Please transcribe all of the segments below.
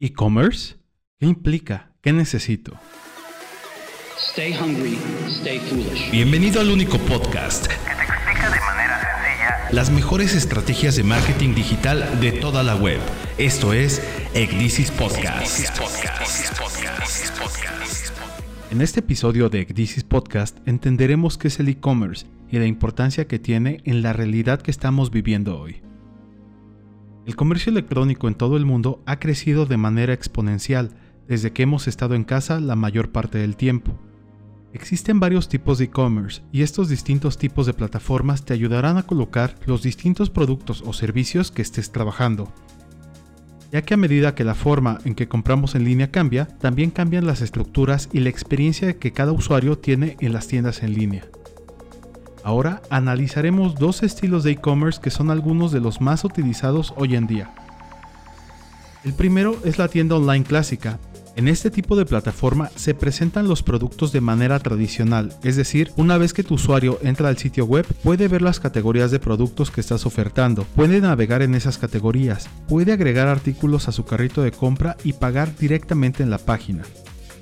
¿E-commerce? ¿Qué implica? ¿Qué necesito? Stay hungry, stay foolish. Bienvenido al único podcast que te explica de manera sencilla las mejores estrategias de marketing digital de toda la web. Esto es Egnisis Podcast. En este episodio de Egnisis Podcast entenderemos qué es el e-commerce y la importancia que tiene en la realidad que estamos viviendo hoy. El comercio electrónico en todo el mundo ha crecido de manera exponencial desde que hemos estado en casa la mayor parte del tiempo. Existen varios tipos de e-commerce y estos distintos tipos de plataformas te ayudarán a colocar los distintos productos o servicios que estés trabajando. Ya que a medida que la forma en que compramos en línea cambia, también cambian las estructuras y la experiencia que cada usuario tiene en las tiendas en línea. Ahora analizaremos dos estilos de e-commerce que son algunos de los más utilizados hoy en día. El primero es la tienda online clásica. En este tipo de plataforma se presentan los productos de manera tradicional, es decir, una vez que tu usuario entra al sitio web puede ver las categorías de productos que estás ofertando, puede navegar en esas categorías, puede agregar artículos a su carrito de compra y pagar directamente en la página.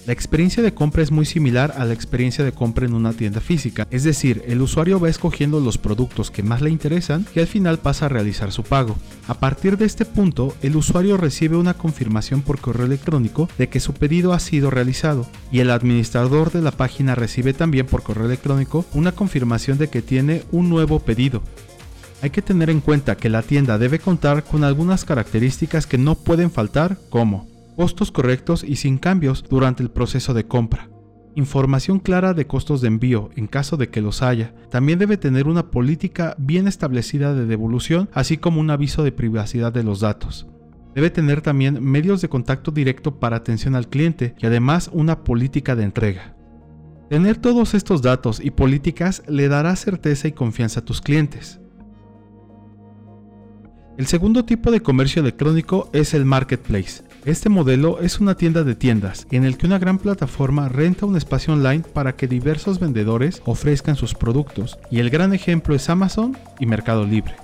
La experiencia de compra es muy similar a la experiencia de compra en una tienda física, es decir, el usuario va escogiendo los productos que más le interesan y al final pasa a realizar su pago. A partir de este punto, el usuario recibe una confirmación por correo electrónico de que su pedido ha sido realizado y el administrador de la página recibe también por correo electrónico una confirmación de que tiene un nuevo pedido. Hay que tener en cuenta que la tienda debe contar con algunas características que no pueden faltar como costos correctos y sin cambios durante el proceso de compra. Información clara de costos de envío en caso de que los haya. También debe tener una política bien establecida de devolución, así como un aviso de privacidad de los datos. Debe tener también medios de contacto directo para atención al cliente y además una política de entrega. Tener todos estos datos y políticas le dará certeza y confianza a tus clientes. El segundo tipo de comercio electrónico es el marketplace. Este modelo es una tienda de tiendas en el que una gran plataforma renta un espacio online para que diversos vendedores ofrezcan sus productos, y el gran ejemplo es Amazon y Mercado Libre.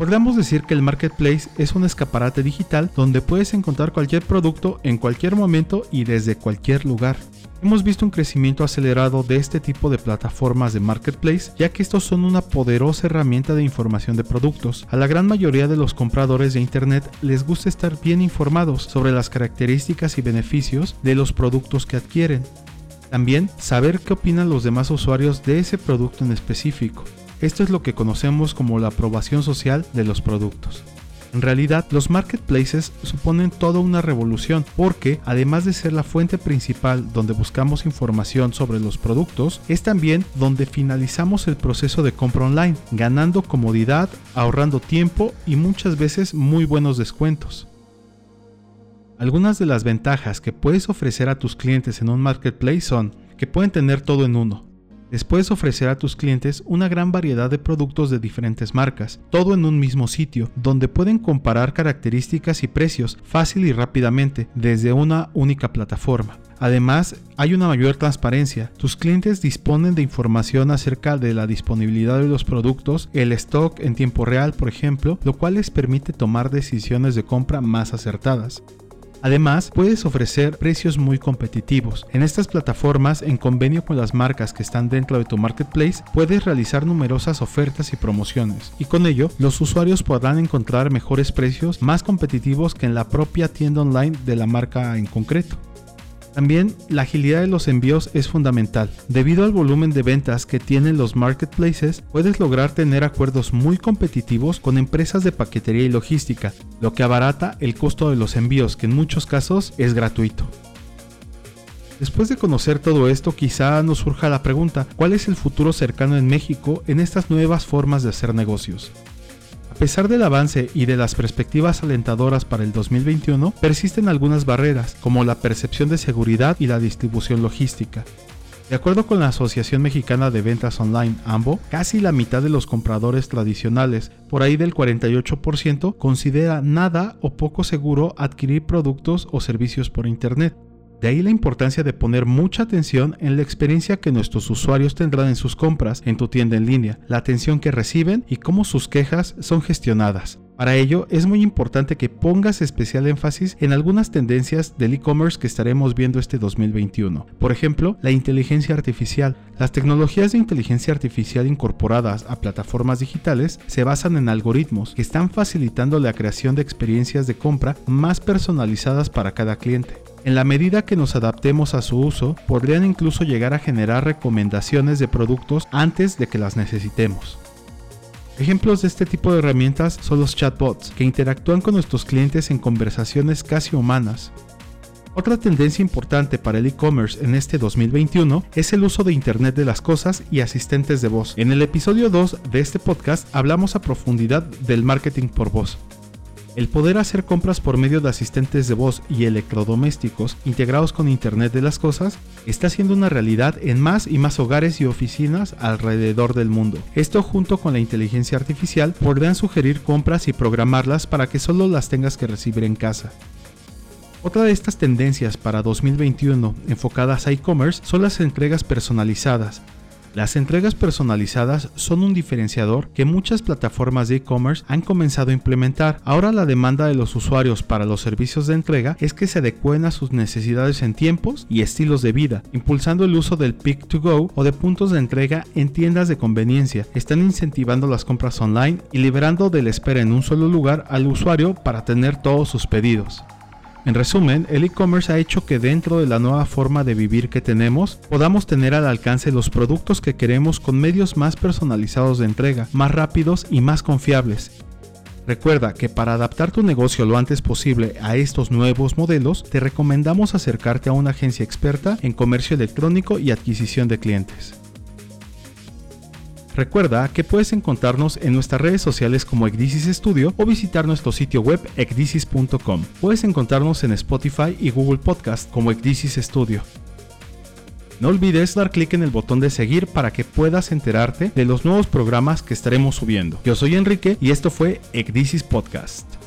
Podríamos decir que el marketplace es un escaparate digital donde puedes encontrar cualquier producto en cualquier momento y desde cualquier lugar. Hemos visto un crecimiento acelerado de este tipo de plataformas de marketplace, ya que estos son una poderosa herramienta de información de productos. A la gran mayoría de los compradores de Internet les gusta estar bien informados sobre las características y beneficios de los productos que adquieren. También saber qué opinan los demás usuarios de ese producto en específico. Esto es lo que conocemos como la aprobación social de los productos. En realidad, los marketplaces suponen toda una revolución porque, además de ser la fuente principal donde buscamos información sobre los productos, es también donde finalizamos el proceso de compra online, ganando comodidad, ahorrando tiempo y muchas veces muy buenos descuentos. Algunas de las ventajas que puedes ofrecer a tus clientes en un marketplace son que pueden tener todo en uno, les puedes ofrecer a tus clientes una gran variedad de productos de diferentes marcas, todo en un mismo sitio, donde pueden comparar características y precios fácil y rápidamente desde una única plataforma. Además, hay una mayor transparencia. Tus clientes disponen de información acerca de la disponibilidad de los productos, el stock en tiempo real, por ejemplo, lo cual les permite tomar decisiones de compra más acertadas. Además, puedes ofrecer precios muy competitivos. En estas plataformas, en convenio con las marcas que están dentro de tu marketplace, puedes realizar numerosas ofertas y promociones, y con ello los usuarios podrán encontrar mejores precios más competitivos que en la propia tienda online de la marca en concreto. También la agilidad de los envíos es fundamental. Debido al volumen de ventas que tienen los marketplaces, puedes lograr tener acuerdos muy competitivos con empresas de paquetería y logística, lo que abarata el costo de los envíos, que en muchos casos es gratuito. Después de conocer todo esto, quizá nos surja la pregunta, ¿cuál es el futuro cercano en México en estas nuevas formas de hacer negocios? A pesar del avance y de las perspectivas alentadoras para el 2021, persisten algunas barreras, como la percepción de seguridad y la distribución logística. De acuerdo con la Asociación Mexicana de Ventas Online, AMBO, casi la mitad de los compradores tradicionales, por ahí del 48%, considera nada o poco seguro adquirir productos o servicios por Internet. De ahí la importancia de poner mucha atención en la experiencia que nuestros usuarios tendrán en sus compras en tu tienda en línea, la atención que reciben y cómo sus quejas son gestionadas. Para ello es muy importante que pongas especial énfasis en algunas tendencias del e-commerce que estaremos viendo este 2021. Por ejemplo, la inteligencia artificial. Las tecnologías de inteligencia artificial incorporadas a plataformas digitales se basan en algoritmos que están facilitando la creación de experiencias de compra más personalizadas para cada cliente. En la medida que nos adaptemos a su uso, podrían incluso llegar a generar recomendaciones de productos antes de que las necesitemos. Ejemplos de este tipo de herramientas son los chatbots, que interactúan con nuestros clientes en conversaciones casi humanas. Otra tendencia importante para el e-commerce en este 2021 es el uso de Internet de las Cosas y asistentes de voz. En el episodio 2 de este podcast hablamos a profundidad del marketing por voz. El poder hacer compras por medio de asistentes de voz y electrodomésticos integrados con Internet de las Cosas está siendo una realidad en más y más hogares y oficinas alrededor del mundo. Esto junto con la inteligencia artificial podrán sugerir compras y programarlas para que solo las tengas que recibir en casa. Otra de estas tendencias para 2021 enfocadas a e-commerce son las entregas personalizadas, las entregas personalizadas son un diferenciador que muchas plataformas de e-commerce han comenzado a implementar. Ahora la demanda de los usuarios para los servicios de entrega es que se adecuen a sus necesidades en tiempos y estilos de vida, impulsando el uso del pick to go o de puntos de entrega en tiendas de conveniencia. Están incentivando las compras online y liberando de la espera en un solo lugar al usuario para tener todos sus pedidos. En resumen, el e-commerce ha hecho que dentro de la nueva forma de vivir que tenemos, podamos tener al alcance los productos que queremos con medios más personalizados de entrega, más rápidos y más confiables. Recuerda que para adaptar tu negocio lo antes posible a estos nuevos modelos, te recomendamos acercarte a una agencia experta en comercio electrónico y adquisición de clientes. Recuerda que puedes encontrarnos en nuestras redes sociales como Ecdisis Studio o visitar nuestro sitio web ecdisis.com. Puedes encontrarnos en Spotify y Google Podcast como Ecdisis Studio. No olvides dar clic en el botón de seguir para que puedas enterarte de los nuevos programas que estaremos subiendo. Yo soy Enrique y esto fue Ecdisis Podcast.